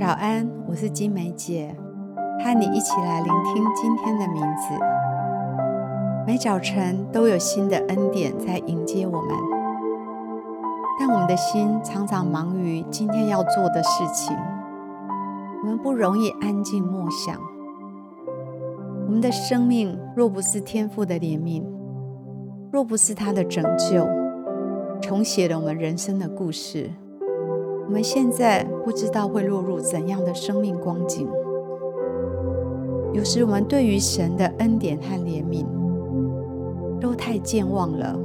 早安，我是金梅姐，和你一起来聆听今天的名字。每早晨都有新的恩典在迎接我们，但我们的心常常忙于今天要做的事情，我们不容易安静默想。我们的生命若不是天父的怜悯，若不是他的拯救，重写了我们人生的故事。我们现在不知道会落入怎样的生命光景。有时我们对于神的恩典和怜悯都太健忘了。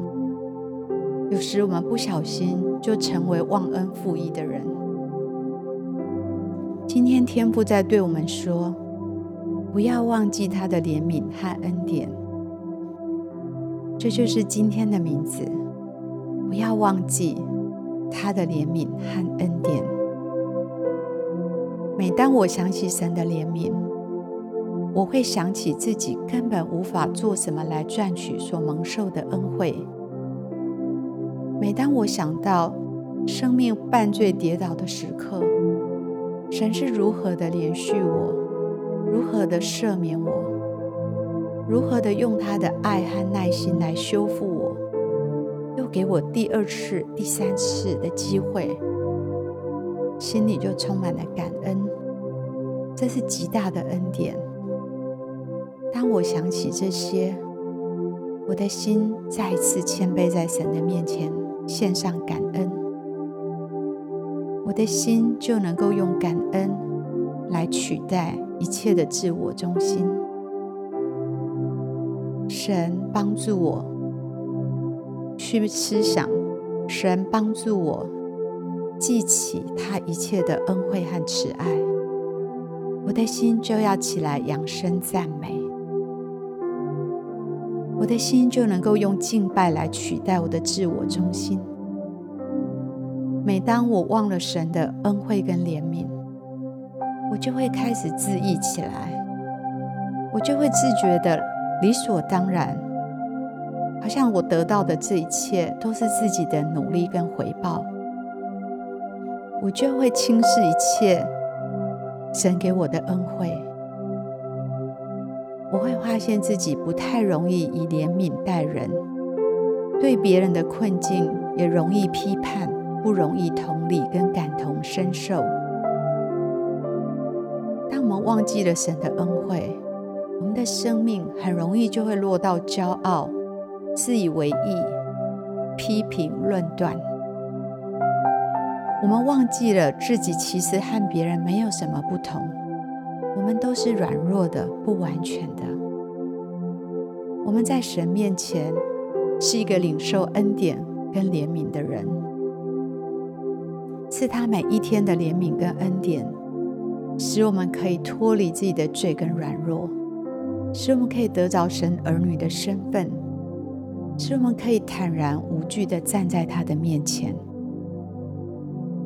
有时我们不小心就成为忘恩负义的人。今天天父在对我们说：不要忘记他的怜悯和恩典。这就是今天的名字。不要忘记。他的怜悯和恩典。每当我想起神的怜悯，我会想起自己根本无法做什么来赚取所蒙受的恩惠。每当我想到生命半醉跌倒的时刻，神是如何的怜恤我，如何的赦免我，如何的用他的爱和耐心来修复我。给我第二次、第三次的机会，心里就充满了感恩。这是极大的恩典。当我想起这些，我的心再一次谦卑在神的面前，献上感恩。我的心就能够用感恩来取代一切的自我中心。神帮助我。去思想，神帮助我记起他一切的恩惠和慈爱，我的心就要起来扬声赞美，我的心就能够用敬拜来取代我的自我中心。每当我忘了神的恩惠跟怜悯，我就会开始自义起来，我就会自觉的理所当然。好像我得到的这一切都是自己的努力跟回报，我就会轻视一切神给我的恩惠。我会发现自己不太容易以怜悯待人，对别人的困境也容易批判，不容易同理跟感同身受。当我们忘记了神的恩惠，我们的生命很容易就会落到骄傲。自以为意，批评论断，我们忘记了自己其实和别人没有什么不同，我们都是软弱的、不完全的。我们在神面前是一个领受恩典跟怜悯的人，是他每一天的怜悯跟恩典，使我们可以脱离自己的罪跟软弱，使我们可以得着神儿女的身份。使我们可以坦然无惧地站在他的面前。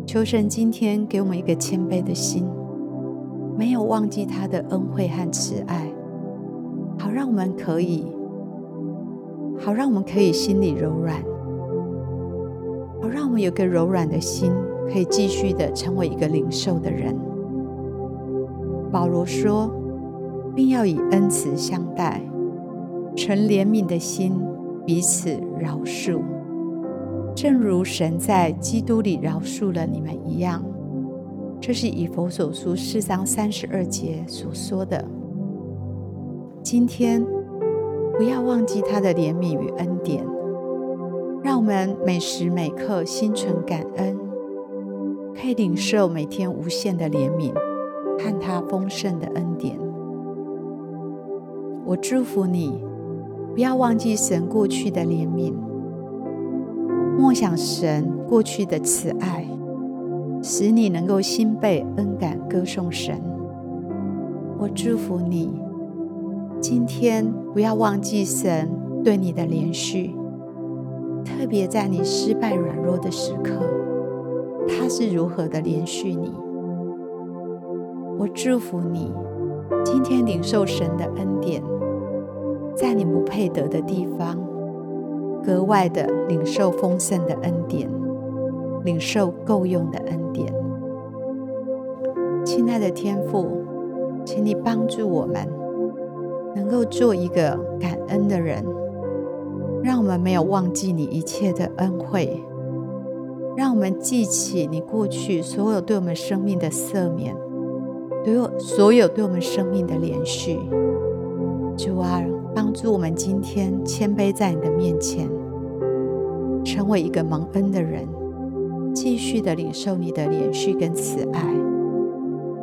求神今天给我们一个谦卑的心，没有忘记他的恩惠和慈爱，好让我们可以，好让我们可以心里柔软，好让我们有个柔软的心，可以继续的成为一个领受的人。保罗说，并要以恩慈相待，存怜悯的心。彼此饶恕，正如神在基督里饶恕了你们一样。这是以弗所书四章三十二节所说的。今天不要忘记他的怜悯与恩典，让我们每时每刻心存感恩，可以领受每天无限的怜悯和他丰盛的恩典。我祝福你。不要忘记神过去的怜悯，默想神过去的慈爱，使你能够心被恩感歌颂神。我祝福你，今天不要忘记神对你的连续，特别在你失败软弱的时刻，他是如何的连续你。我祝福你，今天领受神的恩典。在你不配得的地方，格外的领受丰盛的恩典，领受够用的恩典。亲爱的天父，请你帮助我们，能够做一个感恩的人，让我们没有忘记你一切的恩惠，让我们记起你过去所有对我们生命的赦免，对所有对我们生命的怜恤。主啊，帮助我们今天谦卑在你的面前，成为一个蒙恩的人，继续的领受你的怜恤跟慈爱，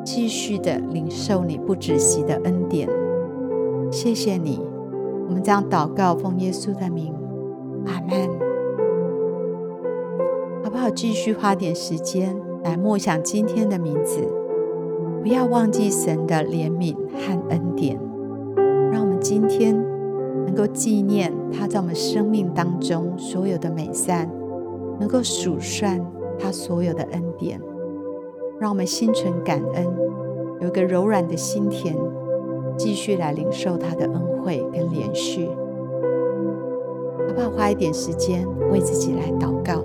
继续的领受你不止息的恩典。谢谢你，我们将祷告奉耶稣的名，阿门。好不好？继续花点时间来默想今天的名字，不要忘记神的怜悯和恩典。今天能够纪念他在我们生命当中所有的美善，能够数算他所有的恩典。让我们心存感恩，有一个柔软的心田，继续来领受他的恩惠跟怜恤。好不好？花一点时间为自己来祷告。